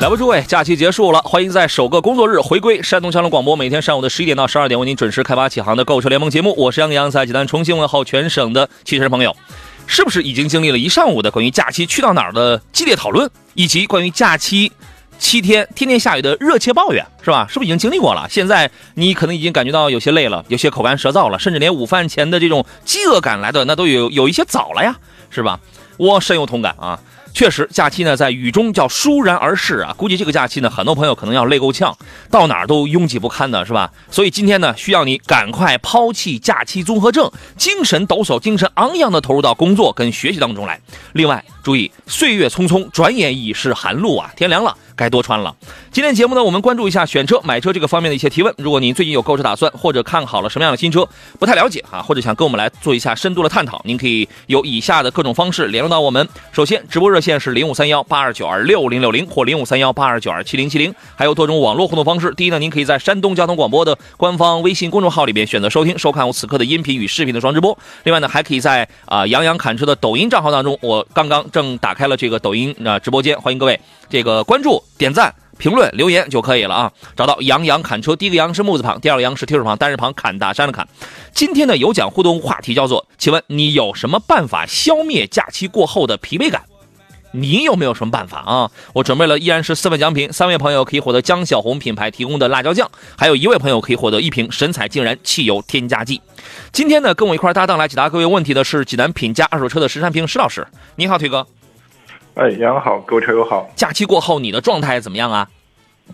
来吧，诸位，假期结束了，欢迎在首个工作日回归山东交通广播，每天上午的十一点到十二点为您准时开发启航的购车联盟节目。我是杨洋，在济南重新问候全省的汽车朋友。是不是已经经历了一上午的关于假期去到哪儿的激烈讨论，以及关于假期？七天天天下雨的热切抱怨是吧？是不是已经经历过了？现在你可能已经感觉到有些累了，有些口干舌燥了，甚至连午饭前的这种饥饿感来的那都有有一些早了呀，是吧？我深有同感啊。确实，假期呢在雨中叫倏然而逝啊！估计这个假期呢，很多朋友可能要累够呛，到哪儿都拥挤不堪的是吧？所以今天呢，需要你赶快抛弃假期综合症，精神抖擞、精神昂扬的投入到工作跟学习当中来。另外，注意，岁月匆匆，转眼已是寒露啊！天凉了，该多穿了。今天节目呢，我们关注一下选车、买车这个方面的一些提问。如果您最近有购车打算，或者看好了什么样的新车，不太了解啊，或者想跟我们来做一下深度的探讨，您可以有以下的各种方式联络到我们。首先，直播热线是零五三幺八二九二六零六零或零五三幺八二九二七零七零，还有多种网络互动方式。第一呢，您可以在山东交通广播的官方微信公众号里边选择收听、收看我此刻的音频与视频的双直播。另外呢，还可以在啊杨洋侃车的抖音账号当中，我刚刚正打开了这个抖音啊直播间，欢迎各位这个关注、点赞、评论、留言就可以了啊。找到杨洋砍车，第一个杨是木字旁，第二个杨是提手旁，单人旁，砍大山的砍。今天的有奖互动话题叫做：请问你有什么办法消灭假期过后的疲惫感？你有没有什么办法啊？我准备了依然是四份奖品，三位朋友可以获得江小红品牌提供的辣椒酱，还有一位朋友可以获得一瓶神采竟然汽油添加剂。今天呢，跟我一块搭档来解答各位问题的是济南品家二手车的石山平石老师。你好，腿哥。哎，杨好，各位车友好。假期过后你的状态怎么样啊？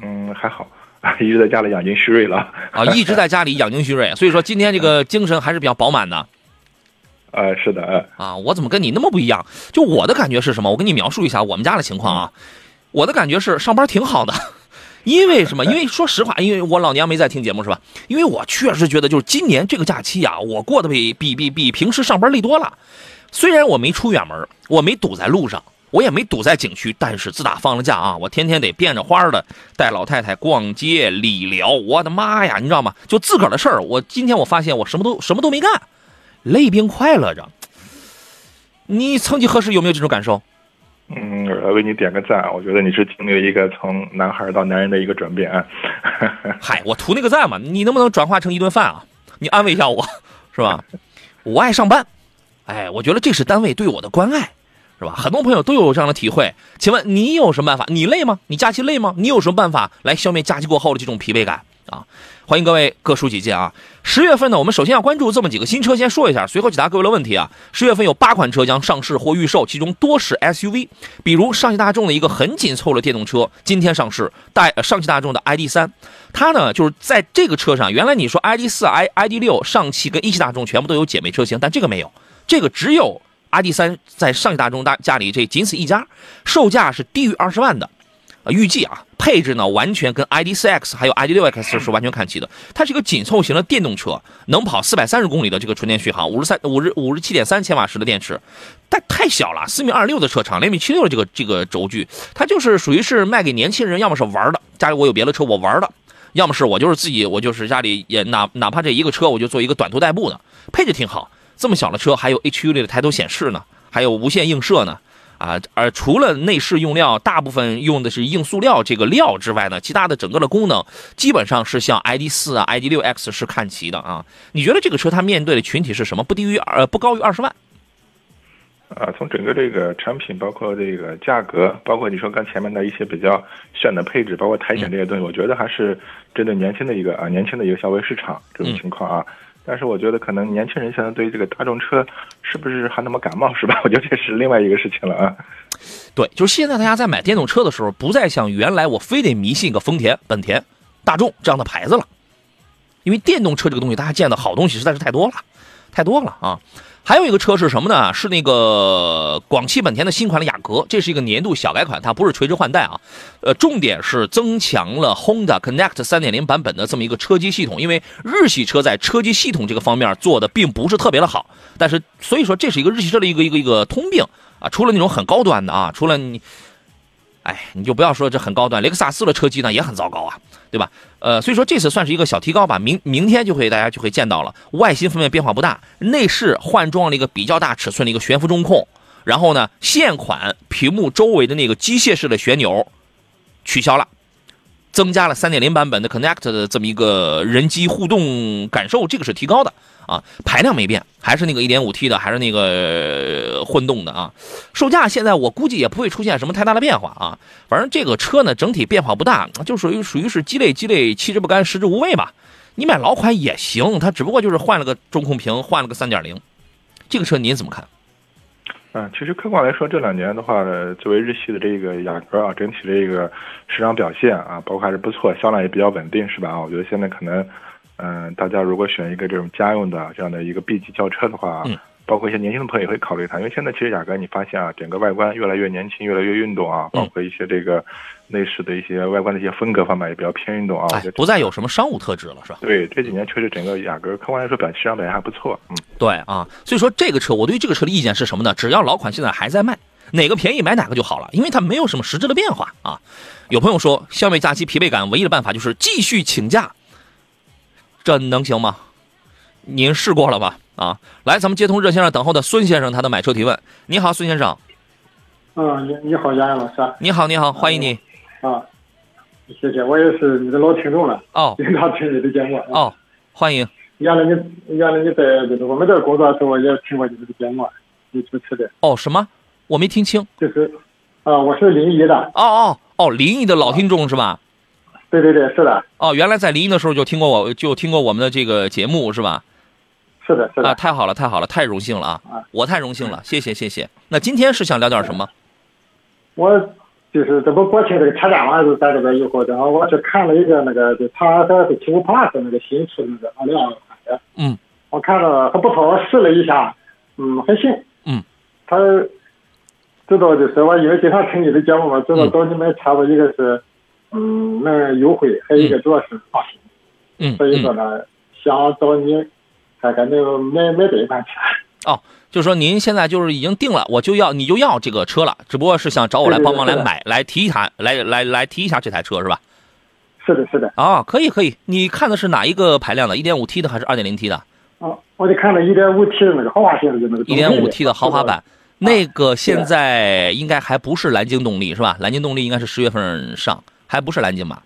嗯，还好，一直在家里养精蓄锐了。啊，一直在家里养精蓄锐，所以说今天这个精神还是比较饱满的。呃，是的，啊，我怎么跟你那么不一样？就我的感觉是什么？我跟你描述一下我们家的情况啊。我的感觉是上班挺好的，因为什么？因为说实话，因为我老娘没在听节目是吧？因为我确实觉得就是今年这个假期啊，我过得比比比比平时上班累多了。虽然我没出远门，我没堵在路上，我也没堵在景区，但是自打放了假啊，我天天得变着花的带老太太逛街理疗。我的妈呀，你知道吗？就自个儿的事儿，我今天我发现我什么都什么都没干。累并快乐着，你曾几何时有没有这种感受？嗯，我给你点个赞，我觉得你是经历了一个从男孩到男人的一个转变。嗨，我图那个赞嘛，你能不能转化成一顿饭啊？你安慰一下我，是吧？我爱上班，哎，我觉得这是单位对我的关爱，是吧？很多朋友都有这样的体会。请问你有什么办法？你累吗？你假期累吗？你有什么办法来消灭假期过后的这种疲惫感啊？欢迎各位各抒己见啊！十月份呢，我们首先要关注这么几个新车，先说一下，随后解答各位的问题啊。十月份有八款车将上市或预售，其中多是 SUV，比如上汽大众的一个很紧凑的电动车，今天上市，带上汽大众的 ID 三，它呢就是在这个车上，原来你说 ID 四、i ID 六，上汽跟一汽大众全部都有姐妹车型，但这个没有，这个只有 ID 三在上汽大众大家里这仅此一家，售价是低于二十万的。预计啊，配置呢完全跟 ID.4X 还有 ID.6X 是完全看齐的。它是一个紧凑型的电动车，能跑四百三十公里的这个纯电续航，五十三五十五十七点三千瓦时的电池，但太小了，四米二六的车长，两米七六的这个这个轴距，它就是属于是卖给年轻人，要么是玩的，家里我有别的车我玩的，要么是我就是自己，我就是家里也哪哪怕这一个车我就做一个短途代步的，配置挺好。这么小的车还有 HUD 的抬头显示呢，还有无线映射呢。啊，而除了内饰用料，大部分用的是硬塑料这个料之外呢，其他的整个的功能基本上是像 ID 四啊、ID 六 X 是看齐的啊。你觉得这个车它面对的群体是什么？不低于呃不高于二十万？啊，从整个这个产品，包括这个价格，包括你说刚前面的一些比较炫的配置，包括苔藓这些东西，我觉得还是针对年轻的一个啊年轻的一个消费市场这种情况啊。但是我觉得可能年轻人现在对这个大众车是不是还那么感冒是吧？我觉得这是另外一个事情了啊。对，就是现在大家在买电动车的时候，不再像原来我非得迷信个丰田、本田、大众这样的牌子了，因为电动车这个东西大家见的好东西实在是太多了，太多了啊。还有一个车是什么呢？是那个广汽本田的新款的雅阁，这是一个年度小改款，它不是垂直换代啊。呃，重点是增强了 Honda Connect 3.0版本的这么一个车机系统，因为日系车在车机系统这个方面做的并不是特别的好，但是所以说这是一个日系车的一个一个一个通病啊。除了那种很高端的啊，除了你。哎，你就不要说这很高端，雷克萨斯的车机呢也很糟糕啊，对吧？呃，所以说这次算是一个小提高吧。明明天就会大家就会见到了，外形方面变化不大，内饰换装了一个比较大尺寸的一个悬浮中控，然后呢，现款屏幕周围的那个机械式的旋钮取消了。增加了三点零版本的 Connect 的这么一个人机互动感受，这个是提高的啊。排量没变，还是那个一点五 T 的，还是那个混动的啊。售价现在我估计也不会出现什么太大的变化啊。反正这个车呢，整体变化不大，就属于属于是鸡肋鸡肋，弃之不甘，食之无味吧。你买老款也行，它只不过就是换了个中控屏，换了个三点零。这个车您怎么看？嗯，其实客观来说，这两年的话，作为日系的这个雅阁啊，整体的这个市场表现啊，包括还是不错，销量也比较稳定，是吧？啊，我觉得现在可能，嗯，大家如果选一个这种家用的这样的一个 B 级轿车的话，嗯。包括一些年轻的朋友也会考虑它，因为现在其实雅阁你发现啊，整个外观越来越年轻，越来越运动啊，包括一些这个内饰的一些外观的一些风格方面也比较偏运动啊，不再有什么商务特质了，是吧？对，这几年确实整个雅阁客观来说表市场表现还不错，嗯，对啊，所以说这个车我对这个车的意见是什么呢？只要老款现在还在卖，哪个便宜买哪个就好了，因为它没有什么实质的变化啊。有朋友说消灭假期疲惫感唯一的办法就是继续请假，这能行吗？您试过了吧？啊，来，咱们接通热线上等候的孙先生，他的买车提问。你好，孙先生。嗯，你你好，杨洋老师。你好，你好，欢迎你。啊，谢谢，我也是你的老听众了。哦。经常听你的节目。哦，欢迎。原来你原来你在就是我们这工作的时候也听过你的节目，你主持的。哦，什么？我没听清。就是，啊，我是临沂的。哦哦哦，临沂的老听众是吧？对对对，是的。哦，原来在临沂的时候就听过我就听过我们的这个节目是吧？是的，是的啊，太好了，太好了，太荣幸了啊！我太荣幸了，谢谢，谢谢。那今天是想聊点什么？我就是这不国庆这个车展嘛，就在这边以后，然后我去看了一个那个就长安 CS 七五 Plus 那个新出的那个二零二款的。嗯。我看了还不错，我试了一下，嗯，还行。嗯。他知道就是我因为经常听你的节目嘛，知道找你买车吧，一个是嗯能优惠，还有一个主要是放心。嗯。所以说呢，想找你。看看那个买买这一款车哦，就说您现在就是已经定了，我就要你就要这个车了，只不过是想找我来帮忙来买来提一台来来来提一下这台车是吧？是的，是的。啊，可以可以，你看的是哪一个排量的？一点五 T 的还是二点零 T 的？哦，我就看了一点五 T 的那个豪华型的就那个。一点五 T 的豪华版，那个现在应该还不是蓝鲸动力是吧？蓝鲸动力应该是十月份上，还不是蓝鲸吧？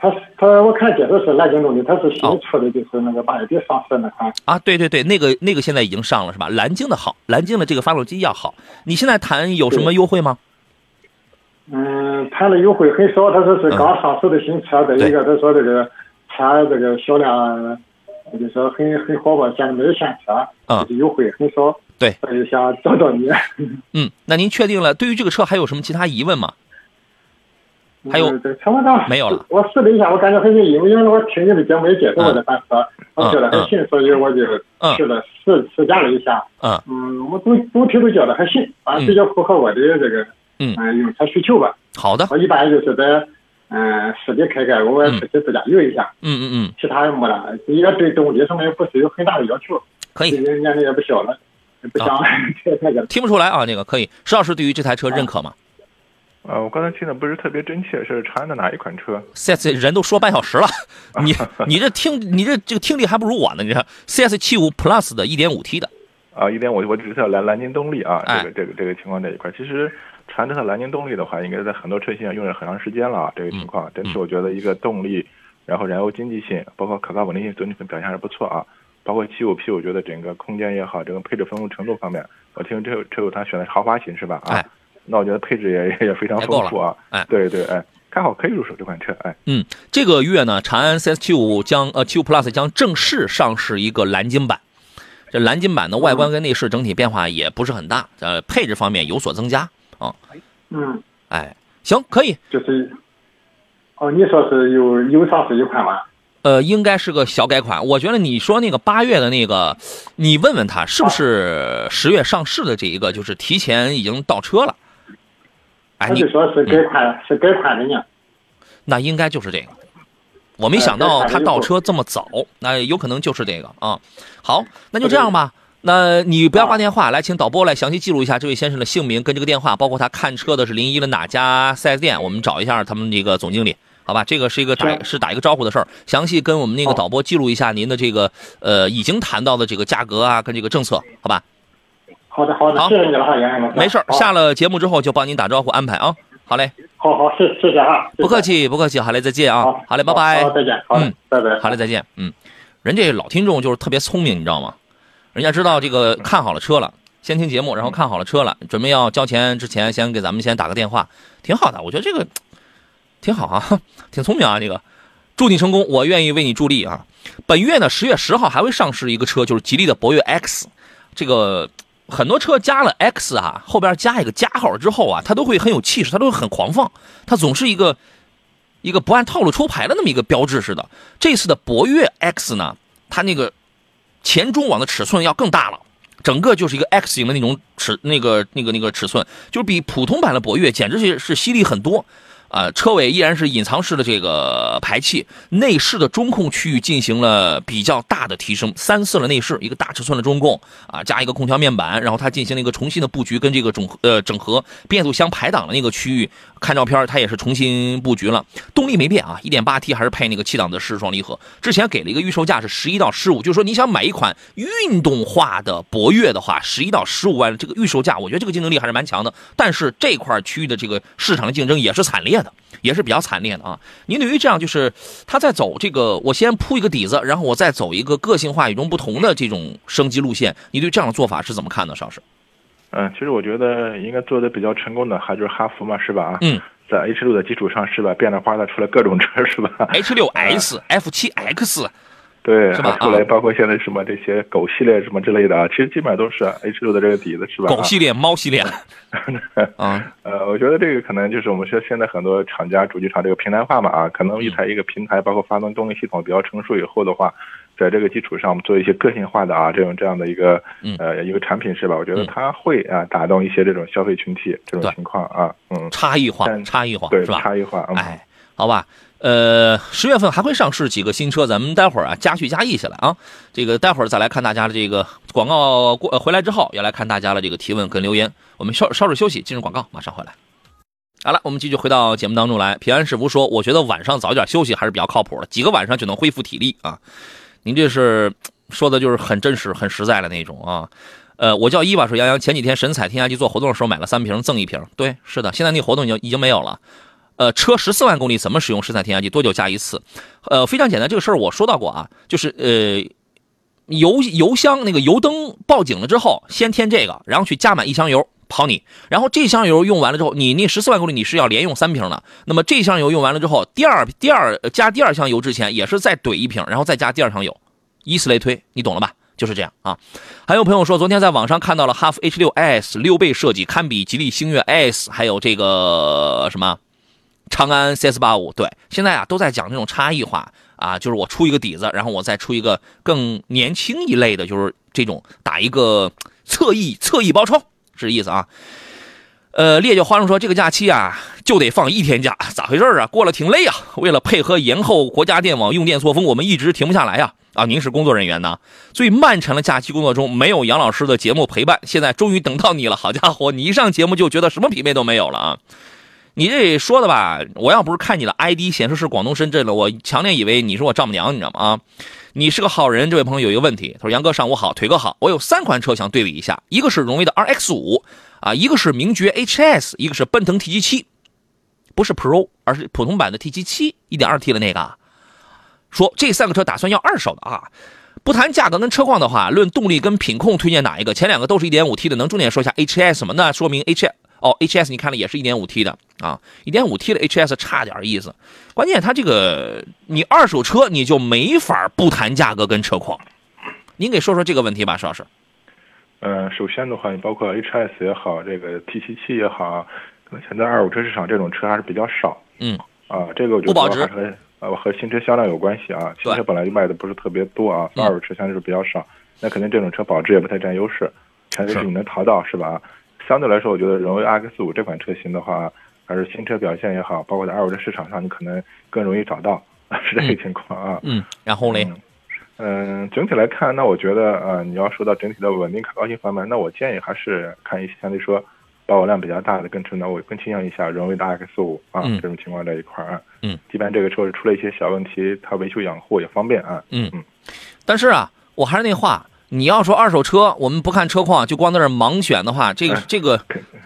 它它我看写的是蓝鲸动力，他是新出的，就是那个八月底上市那款啊，对对对，那个那个现在已经上了是吧？蓝鲸的好，蓝鲸的这个发动机要好。你现在谈有什么优惠吗？嗯，谈的优惠很少，他说是刚上市的新车，再一个他说这个车这个销量，就说很很好吧，现在没有现车，嗯，优惠很少，对，所以想找找你。嗯，那您确定了？对于这个车还有什么其他疑问吗？还有这车上没有了。我试了一下，我感觉还行，因为因为我听你的节目也介绍过这款车，我觉得还行，所以我就去了试试驾了一下。嗯嗯，我总总体都觉得还行，反正比较符合我的这个嗯用车需求吧。好的。我一般就是在嗯市里开开，我出去自驾游一下。嗯嗯嗯。其他也没了，也对动力什么也不是有很大的要求。可以。年龄也不小了，不想 那个。听不出来啊，那个可以。石老师对于这台车认可吗？呃，我刚才听的不是特别真切，是长安的哪一款车？CS 人都说半小时了，你 你这听你这这个听力还不如我呢。你看 CS 七五 Plus 的一点五 T 的，啊，一点五我只知道蓝蓝鲸动力啊，这个这个这个情况这一块，其实长安这套蓝鲸动力的话，应该在很多车型上用了很长时间了啊。这个情况但是我觉得一个动力，然后燃油经济性，包括可靠稳定性，整体表现还是不错啊。包括七五 P，我觉得整个空间也好，整个配置丰富程度方面，我听这车友他选的是豪华型是吧？啊。那我觉得配置也也非常丰富啊！哎，对对哎，看好可以入手这款车哎。嗯，这个月呢，长安 CS 七五将呃七五 Plus 将正式上市一个蓝鲸版。这蓝鲸版的外观跟内饰整体变化也不是很大，呃，配置方面有所增加啊。嗯，哎，行，可以。就是，哦，你说是有有上市一款吗？呃，应该是个小改款。我觉得你说那个八月的那个，你问问他是不是十月上市的这一个，就是提前已经到车了。哎，你说是改款，是改款的呢？那应该就是这个。我没想到他倒车这么早，那有可能就是这个啊。好，那就这样吧。那你不要挂电话，来，请导播来详细记录一下这位先生的姓名跟这个电话，包括他看车的是临沂的哪家 4S 店，我们找一下他们这个总经理，好吧？这个是一个打是打一个招呼的事儿，详细跟我们那个导播记录一下您的这个呃已经谈到的这个价格啊跟这个政策，好吧？好的，好的，谢谢你了哈，杨杨没事下了节目之后就帮您打招呼安排啊。好嘞，好好，谢谢谢啊，不客气不客气，好嘞，再见啊，好嘞，拜拜，再见，嗯，拜拜，好嘞，再见，嗯，人家老听众就是特别聪明，你知道吗？人家知道这个看好了车了，先听节目，然后看好了车了，准备要交钱之前，先给咱们先打个电话，挺好的，我觉得这个挺好啊，挺聪明啊，这个。祝你成功，我愿意为你助力啊。本月呢，十月十号还会上市一个车，就是吉利的博越 X。这个很多车加了 X 啊，后边加一个加号之后啊，它都会很有气势，它都会很狂放，它总是一个一个不按套路出牌的那么一个标志似的。这次的博越 X 呢，它那个。前中网的尺寸要更大了，整个就是一个 X 型的那种尺，那个那个那个尺寸，就是比普通版的博越简直是是犀利很多。啊，车尾依然是隐藏式的这个排气，内饰的中控区域进行了比较大的提升，三色的内饰，一个大尺寸的中控啊，加一个空调面板，然后它进行了一个重新的布局，跟这个整呃整合变速箱排挡的那个区域，看照片它也是重新布局了。动力没变啊，1.8T 还是配那个七档的湿双离合，之前给了一个预售价是十一到十五，就是说你想买一款运动化的博越的话，十一到十五万这个预售价，我觉得这个竞争力还是蛮强的。但是这块区域的这个市场的竞争也是惨烈。的也是比较惨烈的啊！您对于这样就是他在走这个，我先铺一个底子，然后我再走一个个性化、与众不同的这种升级路线，你对这样的做法是怎么看的，邵师？嗯，其实我觉得应该做的比较成功的还就是哈弗嘛，是吧？啊，嗯，在 H 六的基础上是吧，变着花的出了各种车是吧？H 六 S、F 七 X。对，是吧？后来包括现在什么这些狗系列什么之类的啊，其实基本上都是 H 六的这个底子，是吧？狗系列、猫系列。啊，呃，我觉得这个可能就是我们说现在很多厂家主机厂这个平台化嘛啊，可能一台一个平台，包括发动动力系统比较成熟以后的话，在这个基础上我们做一些个性化的啊这种这样的一个呃一个产品是吧？我觉得它会啊打动一些这种消费群体这种情况啊，嗯，差异化，差异化，对，是吧？差异化，哎，好吧。呃，十月份还会上市几个新车，咱们待会儿啊加叙加议下来啊。这个待会儿再来看大家的这个广告过回来之后，要来看大家的这个提问跟留言。我们稍稍事休息，进入广告，马上回来。好了，我们继续回到节目当中来。平安师傅说，我觉得晚上早点休息还是比较靠谱的，几个晚上就能恢复体力啊。您这是说的就是很真实、很实在的那种啊。呃，我叫伊娃，说杨洋前几天神采添加剂做活动的时候买了三瓶赠一瓶，对，是的，现在那活动已经已经没有了。呃，车十四万公里怎么使用食彩添加剂？多久加一次？呃，非常简单，这个事儿我说到过啊，就是呃，油油箱那个油灯报警了之后，先添这个，然后去加满一箱油跑你，然后这箱油用完了之后，你那十四万公里你是要连用三瓶的。那么这箱油用完了之后，第二第二加第二箱油之前也是再怼一瓶，然后再加第二箱油，以此类推，你懂了吧？就是这样啊。还有朋友说，昨天在网上看到了哈弗 H 六 S 六倍设计，堪比吉利星越 S，还有这个什么？长安 CS 八五对，现在啊都在讲这种差异化啊，就是我出一个底子，然后我再出一个更年轻一类的，就是这种打一个侧翼侧翼包抄是意思啊。呃，烈酒花生说这个假期啊就得放一天假，咋回事啊？过了挺累啊。为了配合延后国家电网用电作风，我们一直停不下来呀。啊，您是工作人员呢，最漫长的假期工作中没有杨老师的节目陪伴，现在终于等到你了。好家伙，你一上节目就觉得什么疲惫都没有了啊。你这说的吧，我要不是看你的 ID 显示是广东深圳的，我强烈以为你是我丈母娘，你知道吗？啊，你是个好人。这位朋友有一个问题，他说：“杨哥上午好，腿哥好，我有三款车想对比一下，一个是荣威的 RX 五啊，一个是名爵 HS，一个是奔腾 T 七七，不是 Pro，而是普通版的 T 七七一点二 T 的那个。说这三个车打算要二手的啊，不谈价格跟车况的话，论动力跟品控，推荐哪一个？前两个都是一点五 T 的，能重点说一下 HS 吗？那说明 H。哦，H S 你看了也是一点五 T 的啊，一点五 T 的 H S 差点意思。关键它这个你二手车你就没法不谈价格跟车况。您给说说这个问题吧，邵老师。呃，首先的话，你包括 H S 也好，这个 T 七七也好，可能现在二手车市场这种车还是比较少。嗯。啊，这个我觉得不保值。呃和新车销量有关系啊。新车本来就卖的不是特别多啊，二手车相对是比较少，那肯定这种车保值也不太占优势，前提是你能淘到是吧？相对来说，我觉得荣威 RX 五这款车型的话，还是新车表现也好，包括在二手车市场上，你可能更容易找到，是这个情况啊。嗯，然后呢？嗯，整体来看，那我觉得呃，你要说到整体的稳定可靠性方面，那我建议还是看一些相对说保有量比较大的，更称呢，我更倾向一下荣威的 RX 五啊，这种情况这一块啊。嗯，即便这个车出了一些小问题，它维修养护也方便啊。嗯嗯，但是啊，我还是那话，你要说二手车，我们不看车况就光在那盲选的话，这个这个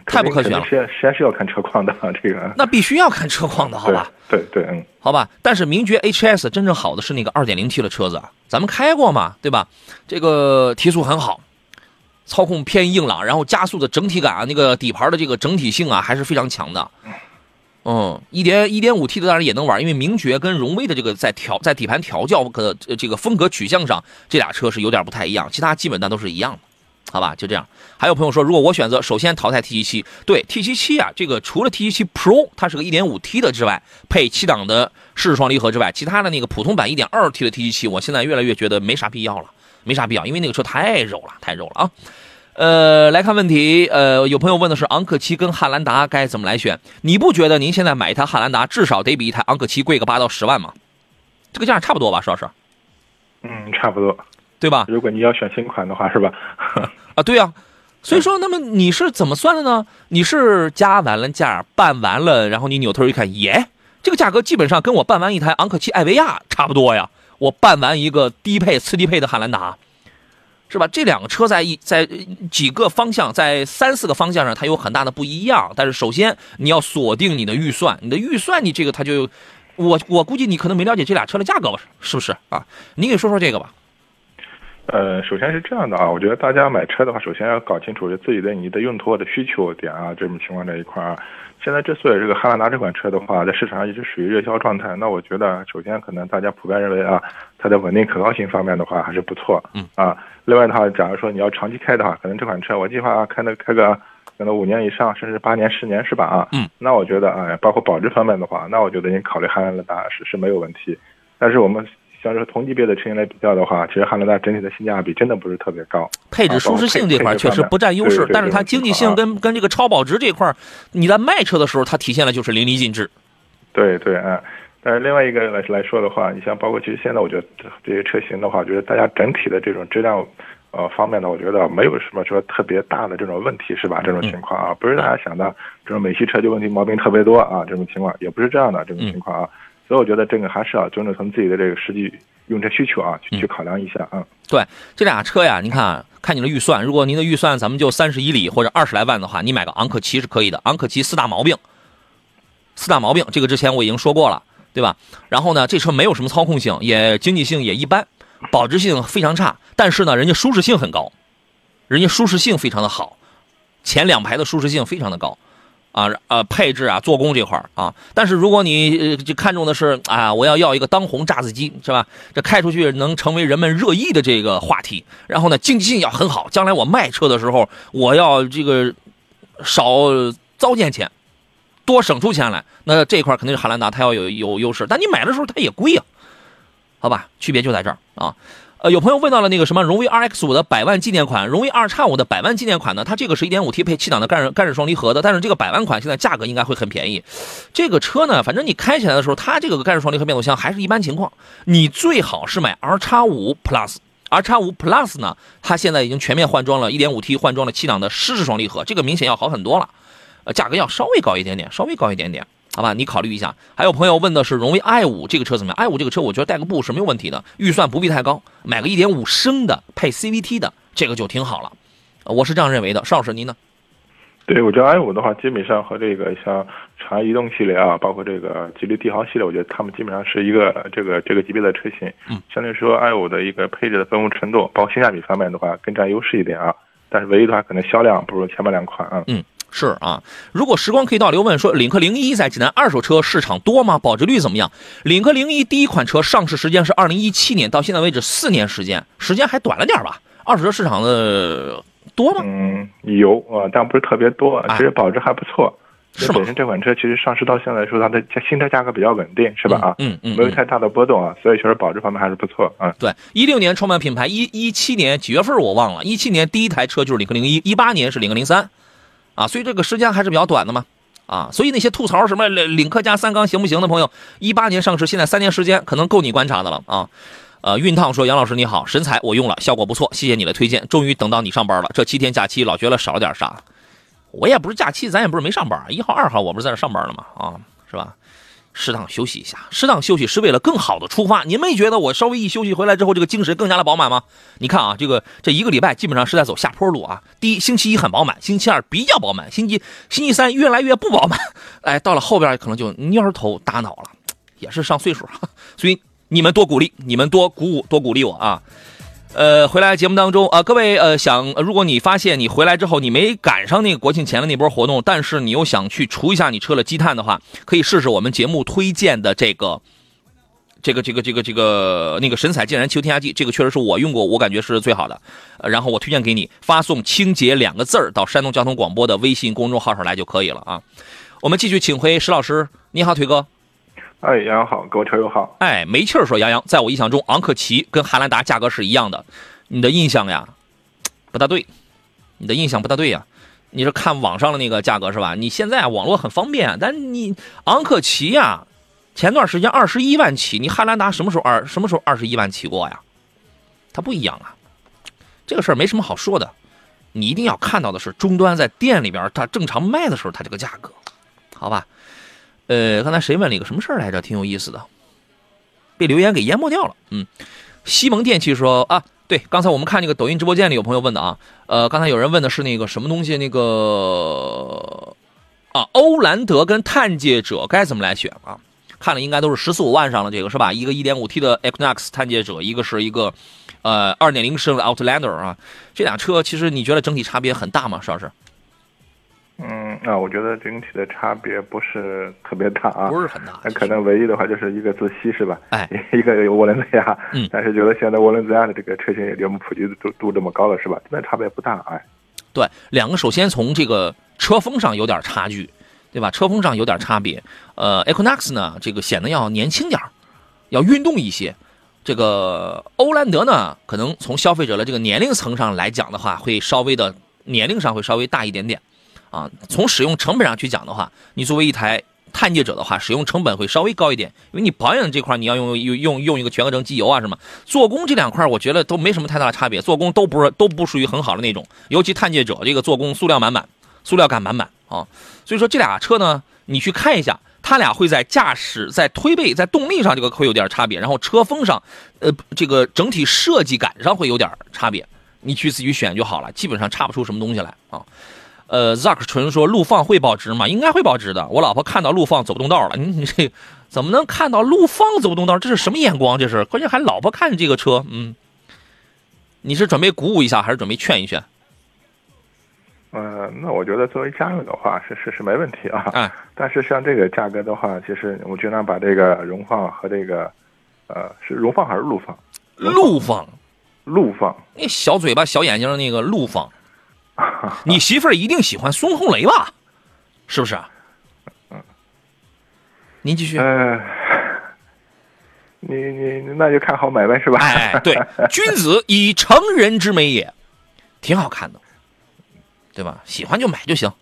太不科学了。实实在是要看车况的这个。那必须要看车况的，好吧？对对嗯。好吧，但是名爵 HS 真正好的是那个 2.0T 的车子，咱们开过嘛，对吧？这个提速很好，操控偏硬朗，然后加速的整体感啊，那个底盘的这个整体性啊，还是非常强的。嗯，一点一点五 T 的当然也能玩，因为名爵跟荣威的这个在调在底盘调教和这个风格取向上，这俩车是有点不太一样，其他基本上都是一样的。好吧，就这样。还有朋友说，如果我选择首先淘汰 T77，对 T77 啊，这个除了 T77 Pro 它是个 1.5T 的之外，配七档的湿式双离合之外，其他的那个普通版 1.2T 的 T77，我现在越来越觉得没啥必要了，没啥必要，因为那个车太肉了，太肉了啊。呃，来看问题，呃，有朋友问的是昂克旗跟汉兰达该怎么来选？你不觉得您现在买一台汉兰达至少得比一台昂克旗贵个八到十万吗？这个价差不多吧，石老师？嗯，差不多。对吧？如果你要选新款的话，是吧？啊，对呀。所以说，那么你是怎么算的呢？你是加完了价，办完了，然后你扭头一看，耶，这个价格基本上跟我办完一台昂克旗艾维亚差不多呀。我办完一个低配、次低配的汉兰达，是吧？这两个车在一在几个方向，在三四个方向上，它有很大的不一样。但是首先你要锁定你的预算，你的预算，你这个它就，我我估计你可能没了解这俩车的价格吧？是不是啊？你给说说这个吧。呃，首先是这样的啊，我觉得大家买车的话，首先要搞清楚自己的你的用途的需求点啊，这种情况这一块啊。现在之所以这个汉兰达这款车的话，在市场上一直属于热销状态，那我觉得首先可能大家普遍认为啊，它的稳定可靠性方面的话还是不错，嗯啊。另外的话，假如说你要长期开的话，可能这款车我计划开的开个可能五年以上，甚至八年、十年是吧啊？嗯。那我觉得啊，包括保值方面的话，那我觉得你考虑汉兰达是是没有问题，但是我们。像是同级别的车型来比较的话，其实汉兰达整体的性价比真的不是特别高，配置舒适性这块确实不占优势，但是它经济性跟跟这个超保值这块，你在卖车的时候它体现的就是淋漓尽致。对对啊，但是另外一个来来说的话，你像包括其实现在我觉得这些车型的话，我觉得大家整体的这种质量呃方面呢，我觉得没有什么说特别大的这种问题，是吧？这种情况啊，不是大家想的这种美系车就问题毛病特别多啊，这种情况也不是这样的这种情况啊。所以我觉得这个还是要真正从自己的这个实际用车需求啊去去考量一下啊。对，这俩车呀，您看看你的预算，如果您的预算咱们就三十一里或者二十来万的话，你买个昂克旗是可以的。昂克旗四大毛病，四大毛病，这个之前我已经说过了，对吧？然后呢，这车没有什么操控性，也经济性也一般，保值性非常差，但是呢，人家舒适性很高，人家舒适性非常的好，前两排的舒适性非常的高。啊呃，配置啊，做工这块啊，但是如果你就看中的是啊，我要要一个当红炸子鸡，是吧？这开出去能成为人们热议的这个话题，然后呢，经济性要很好，将来我卖车的时候，我要这个少糟践钱，多省出钱来，那这块肯定是汉兰达，它要有有优势，但你买的时候它也贵呀，好吧？区别就在这儿啊。呃，有朋友问到了那个什么荣威 RX 五的百万纪念款，荣威 R X 五的百万纪念款呢？它这个是一点五 T 配七档的干式干式双离合的，但是这个百万款现在价格应该会很便宜。这个车呢，反正你开起来的时候，它这个干式双离合变速箱还是一般情况。你最好是买 R X 五 Plus，R 叉五 Plus 呢，它现在已经全面换装了一点五 T 换装了七档的湿式双离合，这个明显要好很多了，呃，价格要稍微高一点点，稍微高一点点。好吧，你考虑一下。还有朋友问的是荣威 i 五这个车怎么样？i 五这个车我觉得代个步是没有问题的，预算不必太高，买个一点五升的配 CVT 的这个就挺好了。我是这样认为的，邵老师您呢？对，我觉得 i 五的话，基本上和这个像长安逸动系列啊，包括这个吉利帝豪系列，我觉得他们基本上是一个这个这个级别的车型。嗯，相对说 i 五的一个配置的丰富程度，包括性价比方面的话，更占优势一点啊。但是唯一的话，可能销量不如前面两款啊。嗯。是啊，如果时光可以倒流，问说领克零一在济南二手车市场多吗？保值率怎么样？领克零一第一款车上市时间是二零一七年，到现在为止四年时间，时间还短了点吧？二手车市场的多吗？嗯，有啊，但不是特别多，其实保值还不错。是本身这款车其实上市到现在来说，它的新车价格比较稳定，是吧？啊，嗯嗯，没有太大的波动啊，所以确实保值方面还是不错啊。对，一六年创办品牌，一一七年几月份我忘了，一七年第一台车就是领克零一，一八年是领克零三，啊，所以这个时间还是比较短的嘛，啊，所以那些吐槽什么领领克加三缸行不行的朋友，一八年上市，现在三年时间可能够你观察的了啊。呃，熨烫说杨老师你好，神采，我用了，效果不错，谢谢你的推荐，终于等到你上班了，这七天假期老觉得少了点啥。我也不是假期，咱也不是没上班。一号、二号我不是在这上班了吗？啊，是吧？适当休息一下，适当休息是为了更好的出发。您没觉得我稍微一休息回来之后，这个精神更加的饱满吗？你看啊，这个这一个礼拜基本上是在走下坡路啊。第一，星期一很饱满，星期二比较饱满，星期星期三越来越不饱满。哎，到了后边可能就蔫头耷脑了，也是上岁数，所以你们多鼓励，你们多鼓舞，多鼓励我啊。呃，回来节目当中啊，各位呃，想如果你发现你回来之后你没赶上那个国庆前的那波活动，但是你又想去除一下你车的积碳的话，可以试试我们节目推荐的这个，这个这个这个这个那个神采健然汽油添加剂，这个确实是我用过，我感觉是最好的。然后我推荐给你，发送“清洁”两个字儿到山东交通广播的微信公众号上来就可以了啊。我们继续请回石老师，你好，腿哥。哎，杨洋好，各位车友好。哎，没气儿说杨洋，在我印象中，昂克旗跟汉兰达价格是一样的。你的印象呀，不大对，你的印象不大对呀。你是看网上的那个价格是吧？你现在网络很方便，但你昂克旗呀，前段时间二十一万起，你汉兰达什么时候二什么时候二十一万起过呀？它不一样啊。这个事儿没什么好说的，你一定要看到的是终端在店里边它正常卖的时候它这个价格，好吧？呃，刚才谁问了一个什么事儿来着？挺有意思的，被留言给淹没掉了。嗯，西蒙电器说啊，对，刚才我们看那个抖音直播间里有朋友问的啊，呃，刚才有人问的是那个什么东西，那个啊，欧蓝德跟探界者该怎么来选啊？看了应该都是十四五万上了，这个是吧？一个 1.5T 的 Equinox 探界者，一个是一个呃2.0升的 Outlander 啊，这俩车其实你觉得整体差别很大吗？邵老师？嗯，那我觉得整体的差别不是特别大啊，不是很大。那可能唯一的话就是一个自吸是吧？哎，一个有涡轮增压。嗯，但是觉得现在涡轮增压的这个车型也离我们普及度度这么高了是吧？那差别不大哎。对，两个首先从这个车风上有点差距，对吧？车风上有点差别。呃，Equinox 呢，这个显得要年轻点要运动一些。这个欧蓝德呢，可能从消费者的这个年龄层上来讲的话，会稍微的年龄上会稍微大一点点。啊，从使用成本上去讲的话，你作为一台探界者的话，使用成本会稍微高一点，因为你保养这块你要用用用用一个全合成机油啊什么，做工这两块我觉得都没什么太大的差别，做工都不是都不属于很好的那种，尤其探界者这个做工塑料满满，塑料感满满啊，所以说这俩车呢，你去看一下，它俩会在驾驶、在推背、在动力上这个会有点差别，然后车风上，呃，这个整体设计感上会有点差别，你去自己选就好了，基本上差不出什么东西来啊。呃，Zack 纯说陆放会保值吗？应该会保值的。我老婆看到陆放走不动道了，你你这怎么能看到陆放走不动道？这是什么眼光？这是关键还老婆看这个车，嗯，你是准备鼓舞一下，还是准备劝一劝？呃，那我觉得作为家用的话，是是是没问题啊。哎，但是像这个价格的话，其实我经常把这个荣放和这个，呃，是荣放还是陆放？陆放，陆放，那小嘴巴、小眼睛的那个陆放。你媳妇儿一定喜欢孙红雷吧？是不是？嗯，您继续。呃，你你那就看好买呗，是吧？哎，对，君子以成人之美也，挺好看的，对吧？喜欢就买就行。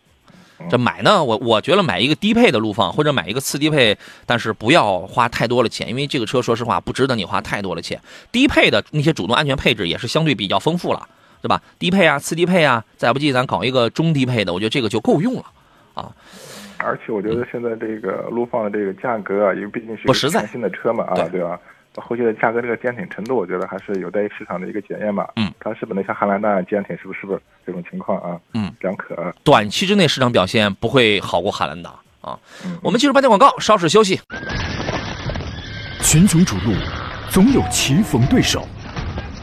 这买呢，我我觉得买一个低配的陆放，或者买一个次低配，但是不要花太多的钱，因为这个车说实话不值得你花太多的钱。低配的那些主动安全配置也是相对比较丰富了。对吧？低配啊，次低配啊，再不济咱搞一个中低配的，我觉得这个就够用了，啊。而且我觉得现在这个陆放的这个价格啊，因为毕竟是不实在，全新的车嘛，啊，对吧？后期的价格这个坚挺程度，我觉得还是有待于市场的一个检验吧。嗯，它是不能像汉兰达坚挺，是不是？不是这种情况啊？嗯，两可。短期之内市场表现不会好过汉兰达啊。嗯，我们进入半天广告，稍事休息。群雄逐鹿，总有棋逢对手，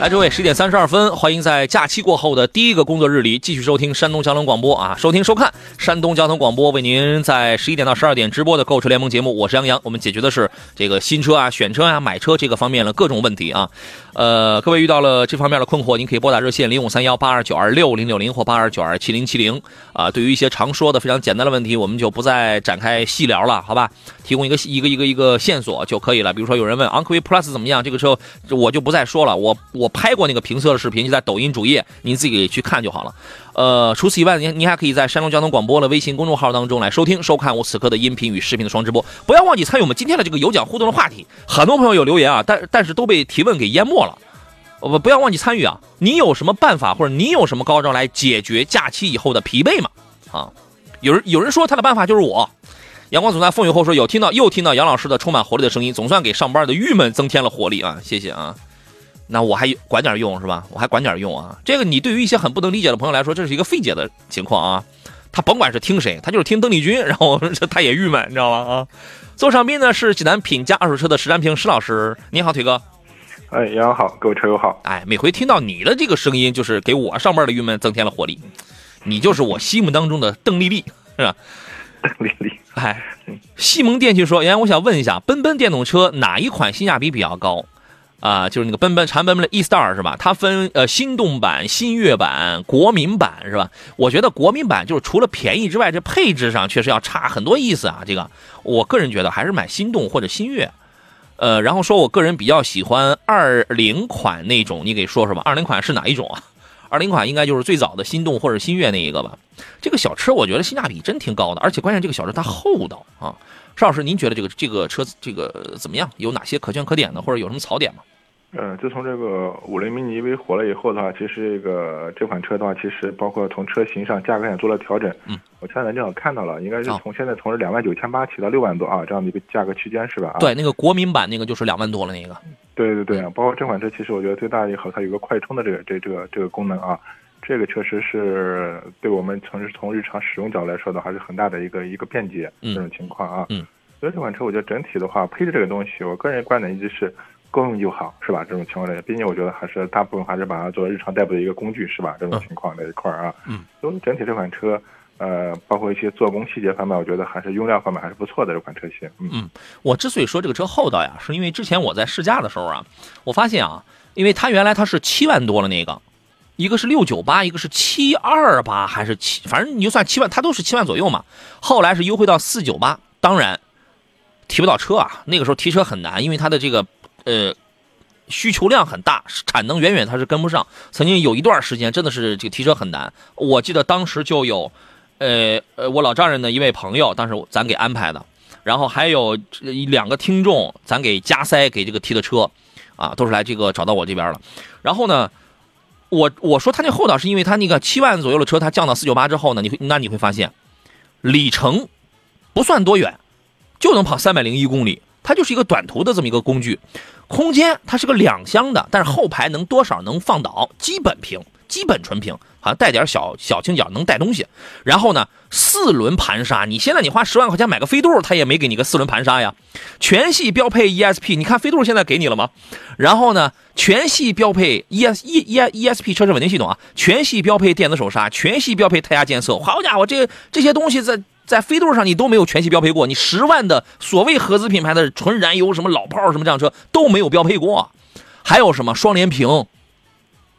来，诸位，十点三十二分，欢迎在假期过后的第一个工作日里继续收听山东交通广播啊！收听收看山东交通广播为您在十一点到十二点直播的购车联盟节目，我是杨洋。我们解决的是这个新车啊、选车啊、买车这个方面的各种问题啊。呃，各位遇到了这方面的困惑，您可以拨打热线零五三幺八二九二六零六零或八二九二七零七零啊。对于一些常说的非常简单的问题，我们就不再展开细聊了，好吧？提供一个一个一个一个线索就可以了。比如说有人问昂科威 Plus 怎么样，这个车我就不再说了，我我。拍过那个评测的视频，就在抖音主页，您自己去看就好了。呃，除此以外，您您还可以在山东交通广播的微信公众号当中来收听、收看我此刻的音频与视频的双直播。不要忘记参与我们今天的这个有奖互动的话题。很多朋友有留言啊，但但是都被提问给淹没了。不不要忘记参与啊！你有什么办法或者你有什么高招来解决假期以后的疲惫吗？啊，有人有人说他的办法就是我。阳光总在风雨后说有听到又听到杨老师的充满活力的声音，总算给上班的郁闷增添了活力啊！谢谢啊。那我还管点用是吧？我还管点用啊！这个你对于一些很不能理解的朋友来说，这是一个费解的情况啊。他甭管是听谁，他就是听邓丽君，然后他也郁闷，你知道吗？啊！座上宾呢是济南品家二手车的石占平石老师，你好，腿哥。哎，杨好，各位车友好。哎，每回听到你的这个声音，就是给我上班的郁闷增添了活力。你就是我心目当中的邓丽丽，是吧？邓丽丽。哎，西蒙电器说，杨，我想问一下，奔奔电动车哪一款性价比比较高？啊，就是那个奔奔长奔奔的 E Star 是吧？它分呃心动版、新月版、国民版是吧？我觉得国民版就是除了便宜之外，这配置上确实要差很多意思啊。这个我个人觉得还是买心动或者新月。呃，然后说我个人比较喜欢二零款那种，你给说说吧。二零款是哪一种啊？二零款应该就是最早的心动或者新悦那一个吧。这个小车我觉得性价比真挺高的，而且关键这个小车它厚道啊。邵老师，您觉得这个这个车这个怎么样？有哪些可圈可点的，或者有什么槽点吗？嗯，自从这个五菱迷你 EV 火了以后的话，其实这个这款车的话，其实包括从车型上、价格也做了调整。嗯，我前两天正好看到了，应该是从现在从两万九千八起到六万多啊，这样的一个价格区间是吧？对，那个国民版那个就是两万多了那个。对对对，包括这款车，其实我觉得最大的一个好，它有个快充的这个这这个这个功能啊，这个确实是对我们从从日常使用角度来说的话，是很大的一个一个便捷这种情况啊。嗯，所以这款车我觉得整体的话，配置这个东西，我个人观点一直是。够用就好，是吧？这种情况下，毕竟我觉得还是大部分还是把它作为日常代步的一个工具，是吧？这种情况这一块儿啊，嗯，所以整体这款车，呃，包括一些做工细节方面，我觉得还是用料方面还是不错的这款车型。嗯，我之所以说这个车厚道呀，是因为之前我在试驾的时候啊，我发现啊，因为它原来它是七万多了那个，一个是六九八，一个是七二八，还是七，反正你就算七万，它都是七万左右嘛。后来是优惠到四九八，当然提不到车啊，那个时候提车很难，因为它的这个。呃，需求量很大，产能远远它是跟不上。曾经有一段时间，真的是这个提车很难。我记得当时就有，呃呃，我老丈人的一位朋友，当时咱给安排的，然后还有两个听众，咱给加塞给这个提的车，啊，都是来这个找到我这边了。然后呢，我我说他那厚道是因为他那个七万左右的车，他降到四九八之后呢，你会那你会发现，里程不算多远，就能跑三百零一公里。它就是一个短途的这么一个工具，空间它是个两厢的，但是后排能多少能放倒，基本平，基本纯平，好像带点小小倾角，能带东西。然后呢，四轮盘刹，你现在你花十万块钱买个飞度，它也没给你个四轮盘刹呀。全系标配 ESP，你看飞度现在给你了吗？然后呢，全系标配 ES E E ESP 车身稳定系统啊，全系标配电子手刹，全系标配胎压监测。好家伙，这这些东西在。在飞度上你都没有全系标配过，你十万的所谓合资品牌的纯燃油什么老炮什么这样车都没有标配过，还有什么双联屏，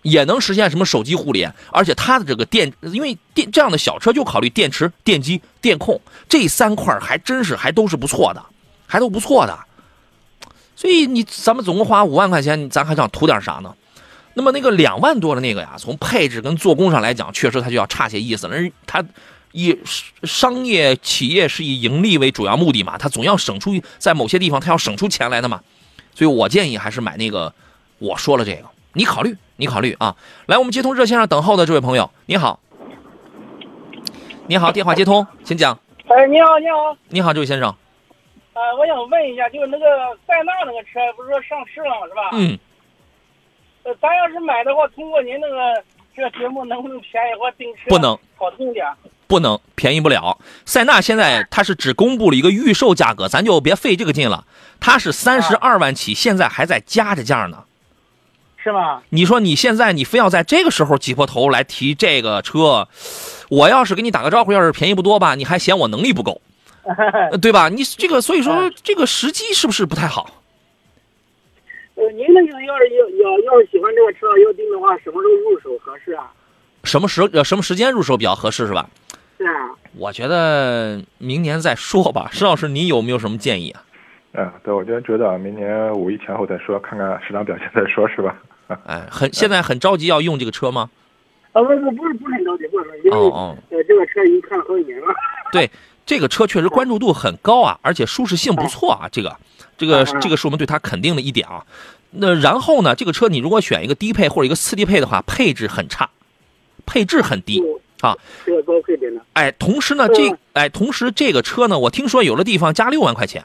也能实现什么手机互联，而且它的这个电，因为电这样的小车就考虑电池、电机、电控这三块还真是还都是不错的，还都不错的，所以你咱们总共花五万块钱，咱还想图点啥呢？那么那个两万多的那个呀，从配置跟做工上来讲，确实它就要差些意思了，人它。以商业企业是以盈利为主要目的嘛，他总要省出在某些地方他要省出钱来的嘛，所以我建议还是买那个。我说了这个，你考虑，你考虑啊。来，我们接通热线上等候的这位朋友，你好，你好，电话接通，请讲。哎，你好，你好，你好，这位先生。呃，我想问一下，就是那个塞纳那个车，不是说上市了是吧？嗯。呃，咱要是买的话，通过您那个这个节目，能不能便宜或订车？不能，好听点。不能便宜不了。塞纳现在它是只公布了一个预售价格，咱就别费这个劲了。它是三十二万起，现在还在加着价呢。是吗？你说你现在你非要在这个时候挤破头来提这个车，我要是给你打个招呼，要是便宜不多吧，你还嫌我能力不够，对吧？你这个所以说这个时机是不是不太好？呃，您的意思要是要要要是喜欢这个车要定的话，什么时候入手合适啊？什么时呃什么时间入手比较合适是吧？是啊。我觉得明年再说吧。石老师，你有没有什么建议啊？嗯，对，我觉得觉得明年五一前后再说，看看市场表现再说，是吧？哎，很现在很着急要用这个车吗？啊，不不不是不是很着急，不是，因为呃这个车已经看了好几年了。对，这个车确实关注度很高啊，而且舒适性不错啊，这个这个这个是我们对它肯定的一点啊。那然后呢，这个车你如果选一个低配或者一个次低配的话，配置很差，配置很低啊。这个高配的呢？哎，同时呢，这哎同时这个车呢，我听说有的地方加六万块钱。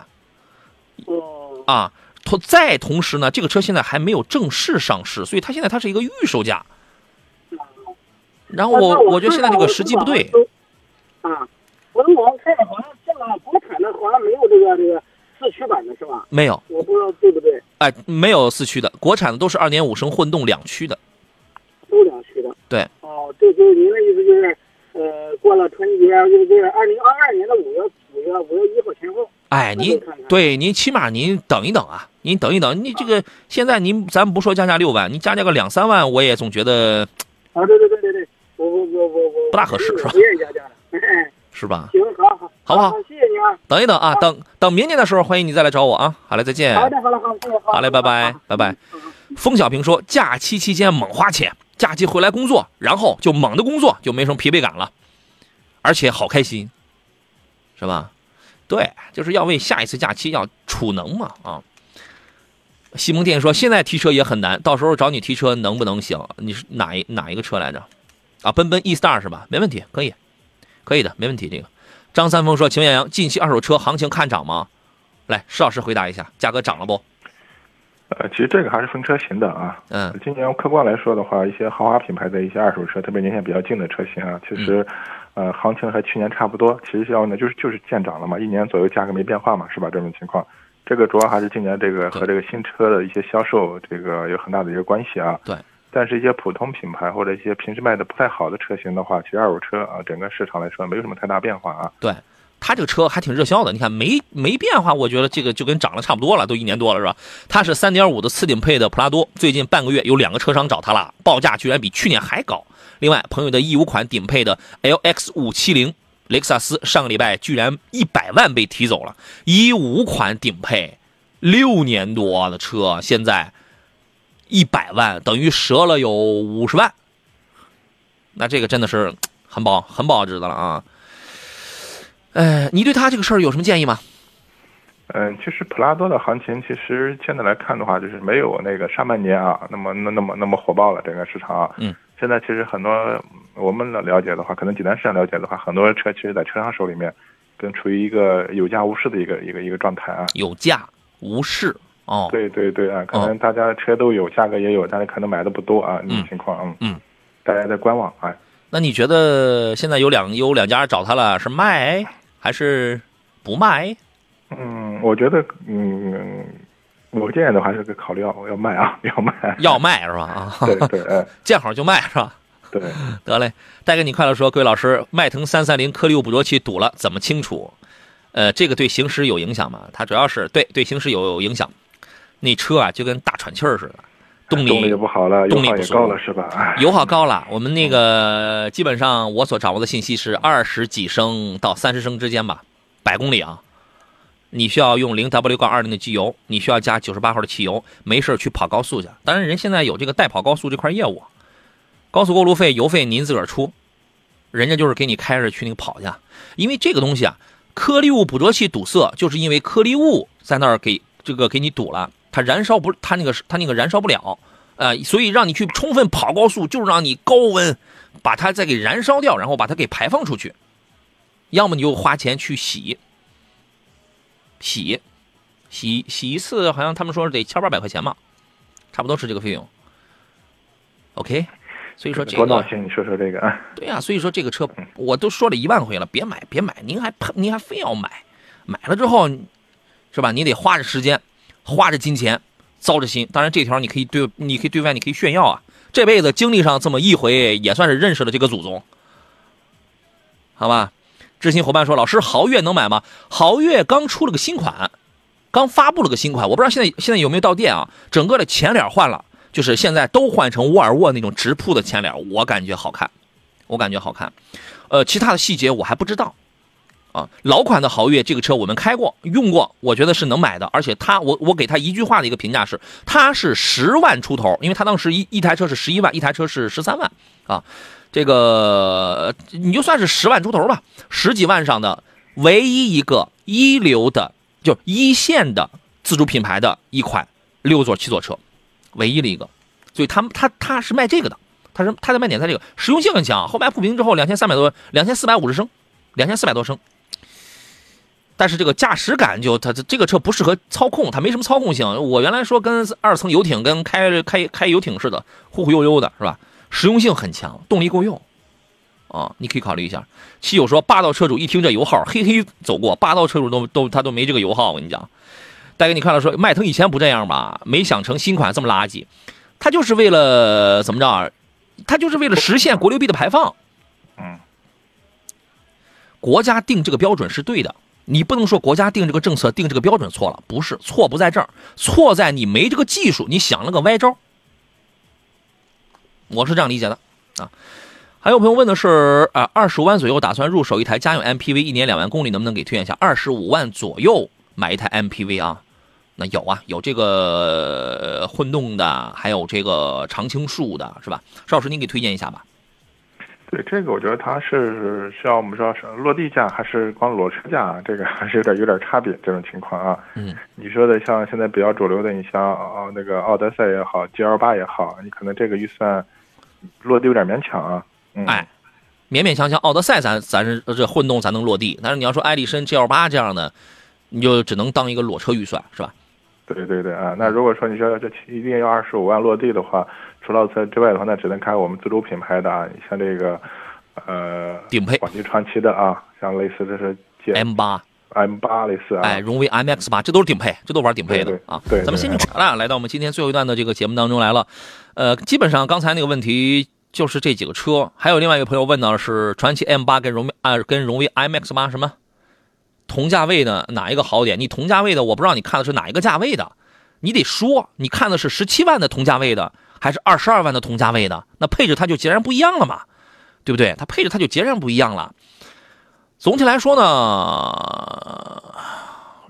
哦。啊。同再同时呢，这个车现在还没有正式上市，所以它现在它是一个预售价。然后我我觉得现在这个时机不对。啊，我在网上看的好像这个国产的好像没有这个这个四驱版的是吧？没有，我不知道对不对。哎，没有四驱的，国产的都是二点五升混动两驱的。都两驱的。对。哦，这就是您的意思就是，呃，过了春节，就是二零二二年的五月五月五月一号前后。哎，您对您起码您等一等啊，您等一等，你这个现在您咱不说加价六万，您加价个两三万，我也总觉得啊，对对对对对，我我我我我不大合适是吧？不愿意加价了，是吧？行，好好，好不好？谢谢你啊。等一等啊，等等明年的时候，欢迎你再来找我啊。好嘞，再见。好的，好了，好，谢谢。好嘞，拜拜，拜拜。风小平说，假期期间猛花钱，假期回来工作，然后就猛的工作，就没什么疲惫感了，而且好开心，是吧？对，就是要为下一次假期要储能嘛啊！西蒙店说现在提车也很难，到时候找你提车能不能行？你是哪一哪一个车来着？啊，奔奔 E Star 是吧？没问题，可以，可以的，没问题。这个张三丰说，秦艳阳，近期二手车行情看涨吗？来，石老师回答一下，价格涨了不？呃，其实这个还是分车型的啊。嗯，今年客观来说的话，一些豪华品牌的一些二手车，特别年限比较近的车型啊，其实。呃，行情和去年差不多，其实要呢就是就是见涨了嘛，一年左右价格没变化嘛，是吧？这种情况，这个主要还是今年这个和这个新车的一些销售这个有很大的一个关系啊。对。但是，一些普通品牌或者一些平时卖的不太好的车型的话，其实二手车啊，整个市场来说没有什么太大变化啊。对，它这个车还挺热销的，你看没没变化，我觉得这个就跟涨了差不多了，都一年多了是吧？它是三点五的次顶配的普拉多，最近半个月有两个车商找它了，报价居然比去年还高。另外，朋友的 E 五款顶配的 LX 五七零雷克萨斯上个礼拜居然一百万被提走了。E 五款顶配，六年多的车，现在一百万等于折了有五十万。那这个真的是很保很保值的了啊！呃，你对他这个事儿有什么建议吗？嗯，其实普拉多的行情，其实现在来看的话，就是没有那个上半年啊那么那那么那么火爆了整个市场啊。嗯。现在其实很多我们的了解的话，可能济南市场了解的话，很多车其实，在车商手里面，跟处于一个有价无市的一个一个一个状态啊。有价无市哦。对对对啊，可能大家车都有，价格也有，但是可能买的不多啊，那种情况嗯嗯。大家在观望啊。那你觉得现在有两有两家找他了，是卖还是不卖？嗯，我觉得嗯。我建议的话是考虑要要卖啊，要卖，要卖是吧？啊，对对，见好就卖是吧？对，得嘞。带给你快乐说，各位老师，迈腾三三零颗粒物捕捉器堵了，怎么清除？呃，这个对行驶有影响吗？它主要是对对行驶有影响。那车啊，就跟大喘气儿似的，动力动力不好了，动力也高了是吧？油耗高了。我们那个基本上我所掌握的信息是二十几升到三十升之间吧，百公里啊。你需要用零 W 杠二零的机油，你需要加九十八号的汽油，没事去跑高速去。当然，人现在有这个代跑高速这块业务，高速过路费、油费您自个儿出，人家就是给你开着去那个跑去。因为这个东西啊，颗粒物捕捉器堵塞，就是因为颗粒物在那儿给这个给你堵了，它燃烧不，它那个它那个燃烧不了，呃，所以让你去充分跑高速，就是让你高温把它再给燃烧掉，然后把它给排放出去。要么你就花钱去洗。洗，洗洗一次，好像他们说得千八百块钱嘛，差不多是这个费用。OK，所以说这个多闹心，你说说这个啊？对呀，所以说这个车我都说了一万回了，别买，别买，您还您还非要买，买了之后，是吧？你得花着时间，花着金钱，糟着心。当然这条你可以对，你可以对外，你可以炫耀啊，这辈子经历上这么一回，也算是认识了这个祖宗，好吧？知心伙伴说：“老师，豪越能买吗？豪越刚出了个新款，刚发布了个新款，我不知道现在现在有没有到店啊？整个的前脸换了。”就是现在都换成沃尔沃那种直瀑的前脸，我感觉好看，我感觉好看。呃，其他的细节我还不知道。啊，老款的豪越这个车我们开过用过，我觉得是能买的。而且它，我我给它一句话的一个评价是，它是十万出头，因为它当时一一台车是十一万，一台车是十三万啊。这个你就算是十万出头吧，十几万上的唯一一个一流的，就一线的自主品牌的一款六座七座车。唯一的一个，所以他他他是卖这个的，他是他的卖点在这个实用性很强，后排铺平之后两千三百多，两千四百五十升，两千四百多升，但是这个驾驶感就它这个车不适合操控，它没什么操控性。我原来说跟二层游艇跟开开开游艇似的，忽忽悠悠的是吧？实用性很强，动力够用啊，你可以考虑一下。七友说霸道车主一听这油耗，嘿嘿走过，霸道车主都都他都没这个油耗，我跟你讲。带给你看了，说迈腾以前不这样吧？没想成新款这么垃圾，它就是为了怎么着？它就是为了实现国六 B 的排放。嗯，国家定这个标准是对的，你不能说国家定这个政策、定这个标准错了，不是错不在这儿，错在你没这个技术，你想了个歪招。我是这样理解的啊。还有朋友问的是啊，二十五万左右打算入手一台家用 MPV，一年两万公里，能不能给推荐一下？二十五万左右买一台 MPV 啊？那有啊，有这个混动的，还有这个常青树的，是吧？邵老师，您给推荐一下吧。对这个，我觉得它是需要我们说是落地价还是光裸车价，这个还是有点有点差别。这种情况啊，嗯，你说的像现在比较主流的，你像哦那个奥德赛也好，G L 八也好，你可能这个预算落地有点勉强啊。嗯哎，勉勉强强，奥德赛咱咱是这混动咱能落地，但是你要说艾力绅 G L 八这样的，你就只能当一个裸车预算，是吧？对对对啊，那如果说你说这一定要二十五万落地的话，除了车之外的话，那只能开我们自主品牌的啊，像这个，呃，顶配广汽传祺的啊，像类似这是 M 八、M 八类似啊，哎，荣威 MX 八，这都是顶配，这都玩顶配的啊。对，咱们先进来了，来到我们今天最后一段的这个节目当中来了。呃，基本上刚才那个问题就是这几个车，还有另外一个朋友问到的是传祺 M 八跟荣威啊，跟荣威 MX 八什么？同价位的哪一个好点？你同价位的，我不知道你看的是哪一个价位的，你得说你看的是十七万的同价位的，还是二十二万的同价位的？那配置它就截然不一样了嘛，对不对？它配置它就截然不一样了。总体来说呢，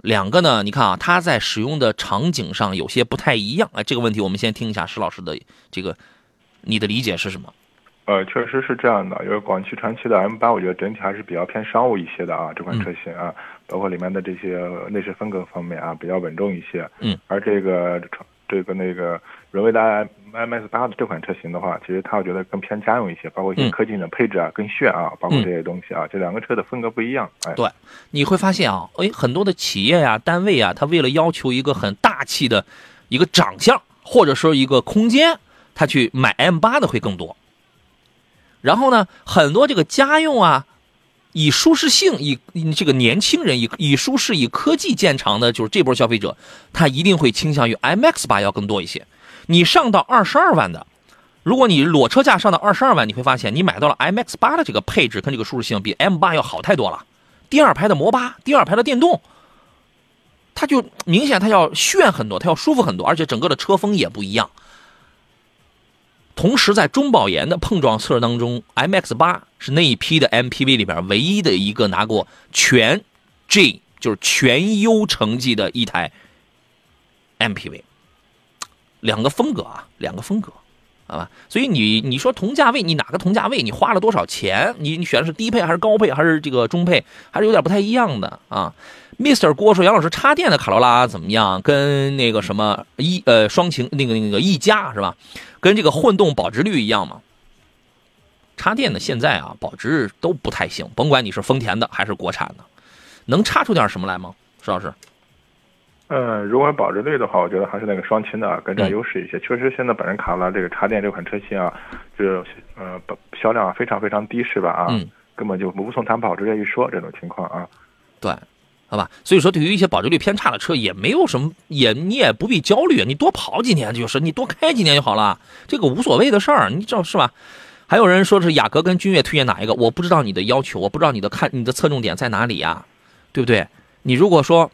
两个呢，你看啊，它在使用的场景上有些不太一样。哎，这个问题我们先听一下石老师的这个，你的理解是什么？呃，确实是这样的，因为广汽传祺的 M 八，我觉得整体还是比较偏商务一些的啊，这款车型啊，包括里面的这些内饰风格方面啊，比较稳重一些。嗯。而这个这个那个荣威的 M S 八的这款车型的话，其实它我觉得更偏家用一些，包括一些科技的配置啊，更炫啊，包括这些东西啊，这两个车的风格不一样。哎，对，你会发现啊，哎，很多的企业呀、单位啊，它为了要求一个很大气的一个长相，或者说一个空间，它去买 M 八的会更多。然后呢，很多这个家用啊，以舒适性、以这个年轻人以以舒适、以科技见长的，就是这波消费者，他一定会倾向于 MX 八要更多一些。你上到二十二万的，如果你裸车价上到二十二万，你会发现你买到了 MX 八的这个配置跟这个舒适性比 M 八要好太多了。第二排的摩巴，第二排的电动，它就明显它要炫很多，它要舒服很多，而且整个的车风也不一样。同时，在中保研的碰撞测试当中，MX 八是那一批的 MPV 里边唯一的一个拿过全 G，就是全优成绩的一台 MPV。两个风格啊，两个风格，好吧？所以你你说同价位，你哪个同价位？你花了多少钱？你你选的是低配还是高配还是这个中配？还是有点不太一样的啊？Mr. 郭说：“杨老师，插电的卡罗拉怎么样？跟那个什么一呃双擎那个那个一加是吧？跟这个混动保值率一样吗？插电的现在啊，保值都不太行，甭管你是丰田的还是国产的，能插出点什么来吗？石老师？嗯，如果保值率的话，我觉得还是那个双擎的更占优势一些。确实，现在本人卡罗拉这个插电这款车型啊，就呃销量非常非常低，是吧？啊，根本就无从谈保值这一说，这种情况啊。对，好吧。所以说，对于一些保值率偏差的车，也没有什么，也你也不必焦虑，你多跑几年就是，你多开几年就好了，这个无所谓的事儿，你知道是吧？还有人说是雅阁跟君越推荐哪一个？我不知道你的要求，我不知道你的看你的侧重点在哪里呀，对不对？你如果说。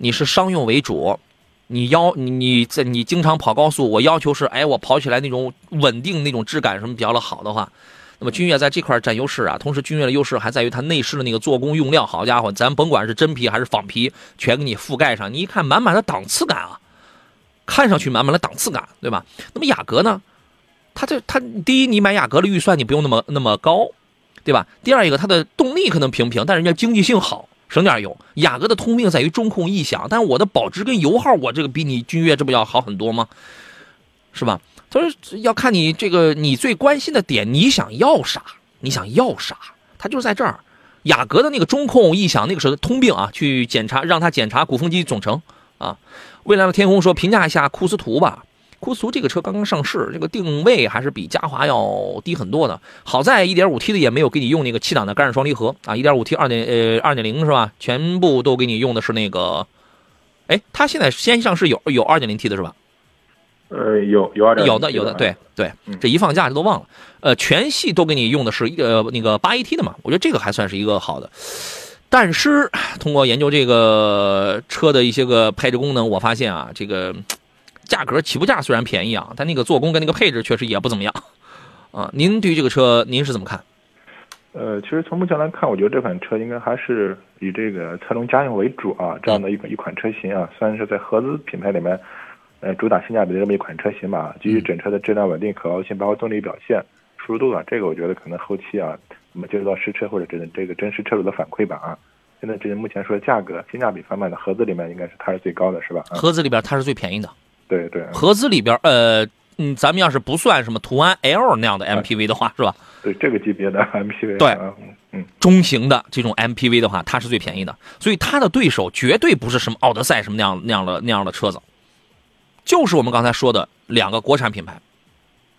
你是商用为主，你要你你在你经常跑高速，我要求是，哎，我跑起来那种稳定那种质感什么比较的好的话，那么君越在这块占优势啊。同时，君越的优势还在于它内饰的那个做工用料，好家伙，咱甭管是真皮还是仿皮，全给你覆盖上，你一看满满的档次感啊，看上去满满的档次感，对吧？那么雅阁呢，它这它第一，你买雅阁的预算你不用那么那么高，对吧？第二一个，它的动力可能平平，但人家经济性好。省点油，雅阁的通病在于中控异响，但是我的保值跟油耗，我这个比你君越这不要好很多吗？是吧？他说要看你这个你最关心的点，你想要啥？你想要啥？他就在这儿，雅阁的那个中控异响那个是通病啊，去检查，让他检查鼓风机总成啊。未来的天空说评价一下库斯图吧。库斯图这个车刚刚上市，这个定位还是比嘉华要低很多的。好在 1.5T 的也没有给你用那个七档的干式双离合啊，1.5T 二点呃2.0是吧？全部都给你用的是那个，哎，它现在先上市有有 2.0T 的是吧？呃，有有二点有的有的，对对，这一放假这都忘了。呃，全系都给你用的是呃那个八 AT 的嘛，我觉得这个还算是一个好的。但是通过研究这个车的一些个配置功能，我发现啊，这个。价格起步价虽然便宜啊，但那个做工跟那个配置确实也不怎么样，啊，您对于这个车您是怎么看？呃，其实从目前来看，我觉得这款车应该还是以这个侧重家用为主啊，这样的一款一款车型啊，虽然是在合资品牌里面，呃，主打性价比的这么一款车型吧，基于整车的质量稳定、可靠性，包括动力表现、舒适度啊，这个我觉得可能后期啊，我们接触到实车或者这这个真实车主的反馈吧啊，现在这目前说价格性价比方面的合资里面应该是它是最高的，是吧？合资里边它是最便宜的。对对，合资里边，呃，嗯，咱们要是不算什么途安 L 那样的 MPV 的话，是吧？对，这个级别的 MPV，对，嗯，中型的这种 MPV 的话，它是最便宜的，所以它的对手绝对不是什么奥德赛什么那样那样的那样的车子，就是我们刚才说的两个国产品牌，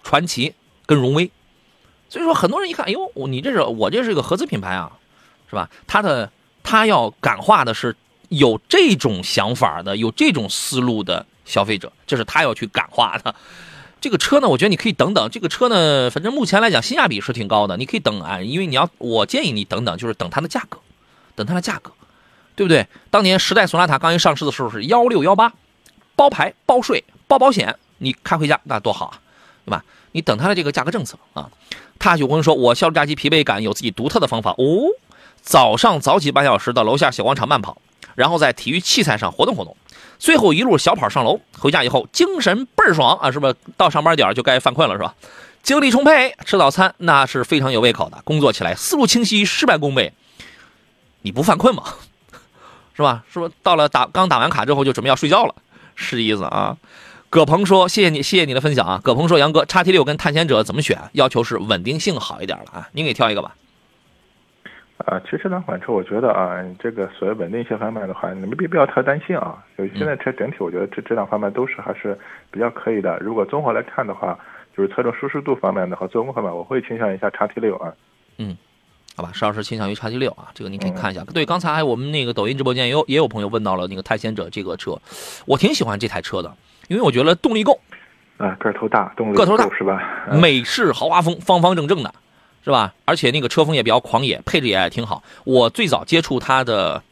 传祺跟荣威。所以说，很多人一看，哎呦，你这是我这是个合资品牌啊，是吧？他的他要感化的是有这种想法的，有这种思路的。消费者，这是他要去感化的。这个车呢，我觉得你可以等等。这个车呢，反正目前来讲性价比是挺高的，你可以等啊。因为你要，我建议你等等，就是等它的价格，等它的价格，对不对？当年时代索纳塔刚一上市的时候是幺六幺八，包牌、包税、包保险，你开回家那多好啊，对吧？你等它的这个价格政策啊。踏雪文说，我销路假期疲惫感有自己独特的方法哦。早上早起半小时到楼下小广场慢跑，然后在体育器材上活动活动。最后一路小跑上楼，回家以后精神倍儿爽啊！是不是到上班点就该犯困了是吧？精力充沛，吃早餐那是非常有胃口的。工作起来思路清晰，事半功倍。你不犯困吗？是吧？是不是到了打刚打完卡之后就准备要睡觉了？是意思啊？葛鹏说：“谢谢你，谢谢你的分享啊。”葛鹏说：“杨哥，叉 T 六跟探险者怎么选？要求是稳定性好一点了啊，您给挑一个吧。”啊，其实这两款车，我觉得啊，这个所谓稳定性方面的话，你没必要太担心啊。就现在车整体，我觉得这这两方面都是还是比较可以的。如果综合来看的话，就是侧重舒适度方面的和做工方面，我会倾向一下叉 T 六啊。嗯，好吧，石老师倾向于叉七六啊，这个您可以看一下。对，刚才我们那个抖音直播间也有也有朋友问到了那个探险者这个车，我挺喜欢这台车的，因为我觉得动力够。啊，个头大，动力个头大是吧？美式豪华风，方方正正的。是吧？而且那个车风也比较狂野，配置也挺好。我最早接触它的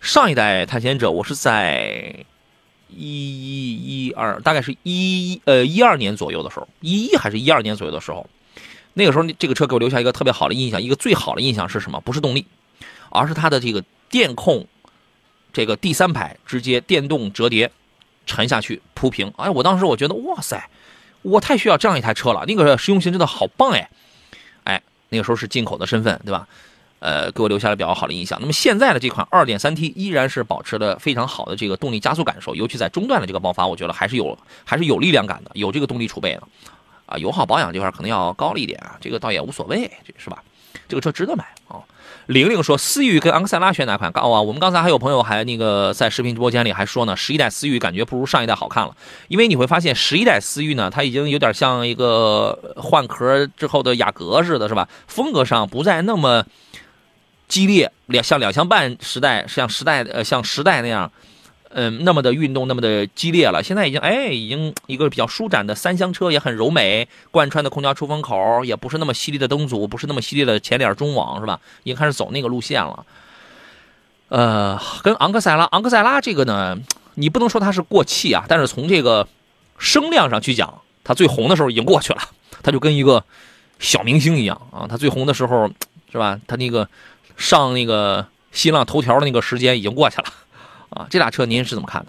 上一代探险者，我是在一一一二，大概是一一呃一二年左右的时候，一一还是一二年左右的时候，那个时候这个车给我留下一个特别好的印象。一个最好的印象是什么？不是动力，而是它的这个电控，这个第三排直接电动折叠沉下去铺平。哎，我当时我觉得哇塞，我太需要这样一台车了。那个实用性真的好棒哎。那个时候是进口的身份，对吧？呃，给我留下了比较好的印象。那么现在的这款 2.3T 依然是保持了非常好的这个动力加速感受，尤其在中段的这个爆发，我觉得还是有还是有力量感的，有这个动力储备的。啊，油耗保养这块可能要高了一点啊，这个倒也无所谓，这是吧？这个车值得买啊。玲玲说：“思域跟昂克赛拉选哪款？”高啊，我们刚才还有朋友还那个在视频直播间里还说呢，十一代思域感觉不如上一代好看了。因为你会发现，十一代思域呢，它已经有点像一个换壳之后的雅阁似的，是吧？风格上不再那么激烈，两像两厢半时代，像时代呃像时代那样。嗯，那么的运动，那么的激烈了。现在已经，哎，已经一个比较舒展的三厢车，也很柔美。贯穿的空调出风口也不是那么犀利的灯组，不是那么犀利的前脸中网，是吧？已经开始走那个路线了。呃，跟昂克赛拉，昂克赛拉这个呢，你不能说它是过气啊，但是从这个声量上去讲，它最红的时候已经过去了。它就跟一个小明星一样啊，它最红的时候，是吧？它那个上那个新浪头条的那个时间已经过去了。啊，这俩车您是怎么看的？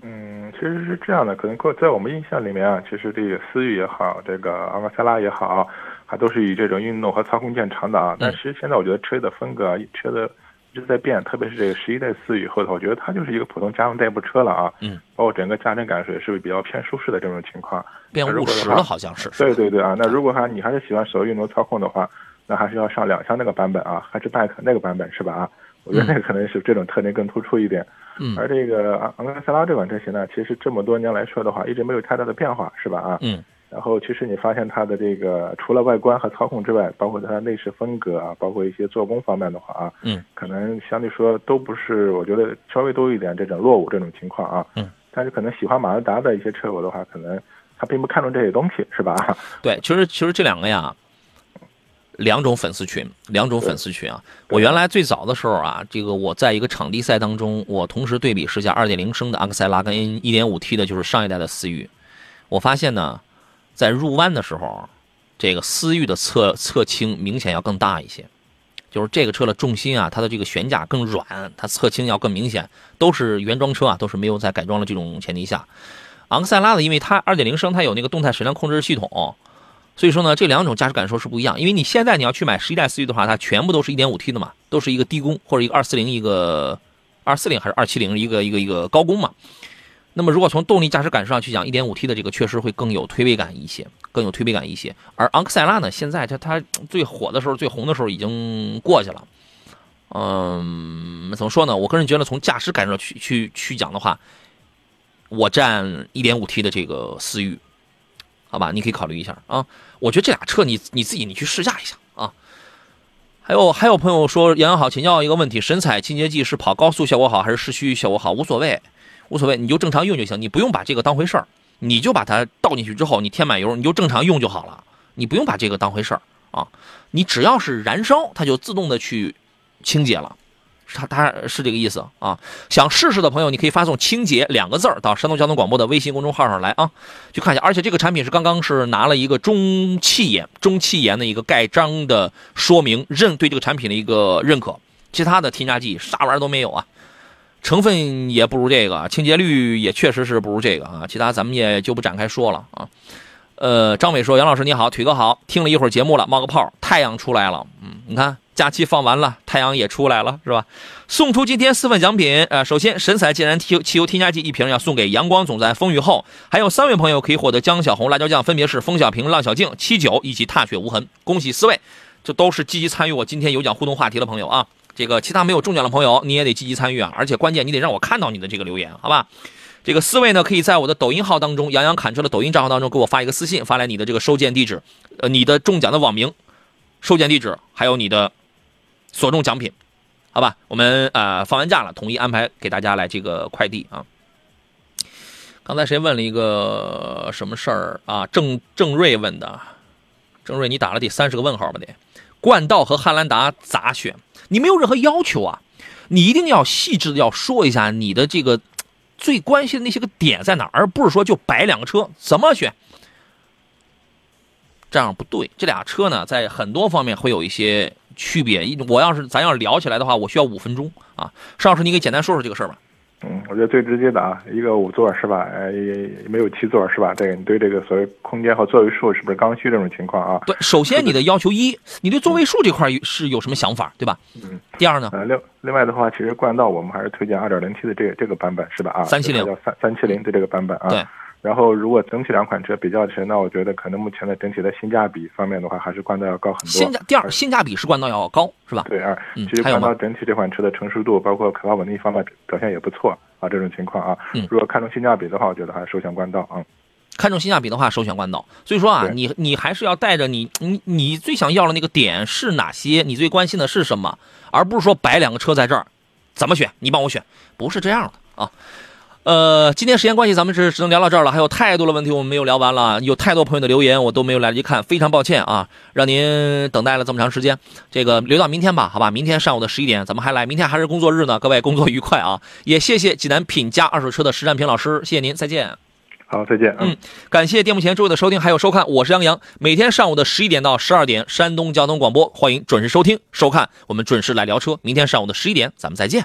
嗯，其实是这样的，可能过在我们印象里面啊，其实这个思域也好，这个昂克赛拉也好，还都是以这种运动和操控见长的啊。但是现在我觉得车的风格啊，车的一直在变，特别是这个十一代思域后头，我觉得它就是一个普通家用代步车了啊。嗯。包括整个驾乘感受也是比较偏舒适的这种情况。变务实了，好像是。对对对啊，那如果哈你还是喜欢所谓运动操控的话，那还是要上两厢那个版本啊，还是 back 那个版本是吧啊？我觉得那个可能是这种特点更突出一点，嗯，而这个昂昂克赛拉这款车型呢，其实这么多年来说的话，一直没有太大的变化，是吧？啊，嗯，然后其实你发现它的这个除了外观和操控之外，包括它的内饰风格啊，包括一些做工方面的话啊，嗯，可能相对说都不是，我觉得稍微多一点这种落伍这种情况啊，嗯，但是可能喜欢马自达的一些车友的话，可能他并不看重这些东西，是吧？对，其实其实这两个呀。两种粉丝群，两种粉丝群啊！我原来最早的时候啊，这个我在一个场地赛当中，我同时对比试驾2.0升的昂克赛拉跟 1.5T 的，就是上一代的思域。我发现呢，在入弯的时候，这个思域的侧侧倾明显要更大一些，就是这个车的重心啊，它的这个悬架更软，它侧倾要更明显。都是原装车啊，都是没有在改装的这种前提下。昂克赛拉的，因为它2.0升，它有那个动态矢量控制系统。所以说呢，这两种驾驶感受是不一样。因为你现在你要去买十一代思域的话，它全部都是一点五 T 的嘛，都是一个低功或者一个二四零一个二四零还是二七零一个一个一个高功嘛。那么如果从动力驾驶感受上去讲，一点五 T 的这个确实会更有推背感一些，更有推背感一些。而昂克赛拉呢，现在它它最火的时候、最红的时候已经过去了。嗯，怎么说呢？我个人觉得从驾驶感受去去去讲的话，我占一点五 T 的这个思域。好吧，你可以考虑一下啊。我觉得这俩车你你自己你去试驾一下啊。还有还有朋友说杨洋好，请教一个问题：神采清洁剂是跑高速效果好还是市区效果好？无所谓，无所谓，你就正常用就行，你不用把这个当回事儿，你就把它倒进去之后，你添满油，你就正常用就好了，你不用把这个当回事儿啊。你只要是燃烧，它就自动的去清洁了。他他是这个意思啊！想试试的朋友，你可以发送“清洁”两个字儿到山东交通广播的微信公众号上来啊，去看一下。而且这个产品是刚刚是拿了一个中汽研、中汽研的一个盖章的说明认对这个产品的一个认可，其他的添加剂啥玩意儿都没有啊，成分也不如这个，清洁率也确实是不如这个啊，其他咱们也就不展开说了啊。呃，张伟说：“杨老师你好，腿哥好，听了一会儿节目了，冒个泡，太阳出来了，嗯，你看。”假期放完了，太阳也出来了，是吧？送出今天四份奖品，呃，首先神采天然汽汽油添加剂一瓶要送给阳光总在风雨后，还有三位朋友可以获得江小红辣椒酱，分别是风小平、浪小静、七九以及踏雪无痕。恭喜四位，这都是积极参与我今天有奖互动话题的朋友啊！这个其他没有中奖的朋友你也得积极参与啊，而且关键你得让我看到你的这个留言，好吧？这个四位呢，可以在我的抖音号当中，杨洋侃车的抖音账号当中给我发一个私信，发来你的这个收件地址，呃，你的中奖的网名、收件地址，还有你的。所中奖品，好吧，我们呃放完假了，统一安排给大家来这个快递啊。刚才谁问了一个什么事儿啊？郑郑瑞问的，郑瑞，你打了得三十个问号吧？得，冠道和汉兰达咋选？你没有任何要求啊，你一定要细致的要说一下你的这个最关心的那些个点在哪，而不是说就摆两个车怎么选，这样不对。这俩车呢，在很多方面会有一些。区别，我要是咱要聊起来的话，我需要五分钟啊。邵老师，你给简单说说这个事儿吧。嗯，我觉得最直接的啊，一个五座是吧？呃，没有七座是吧？这个你对这个所谓空间和座位数是不是刚需这种情况啊？对，首先你的要求一，你对座位数这块是有什么想法，对吧？嗯。第二呢？呃，另另外的话，其实冠道我们还是推荐二点零 T 的这个这个版本是吧？啊，三七零叫三三七零的这个版本啊。对。然后如果整体两款车比较起来，那我觉得可能目前的整体的性价比方面的话，还是冠道要高很多。性价第二，性价比是冠道要高，是吧？对啊，其实冠道整体这款车的成熟度，包括可靠稳定方面表现也不错啊。这种情况啊，如果看重性价比的话，我觉得还是首选冠道啊。看重性价比的话，首选冠道。所以说啊，你你还是要带着你你你最想要的那个点是哪些？你最关心的是什么？而不是说摆两个车在这儿，怎么选？你帮我选，不是这样的啊。呃，今天时间关系，咱们是只能聊到这儿了。还有太多的问题我们没有聊完了，有太多朋友的留言我都没有来得及看，非常抱歉啊，让您等待了这么长时间。这个留到明天吧，好吧，明天上午的十一点咱们还来，明天还是工作日呢，各位工作愉快啊！也谢谢济南品家二手车的石占平老师，谢谢您，再见。好，再见。嗯，感谢电幕前诸位的收听还有收看，我是杨洋，每天上午的十一点到十二点，山东交通广播，欢迎准时收听收看，我们准时来聊车。明天上午的十一点，咱们再见。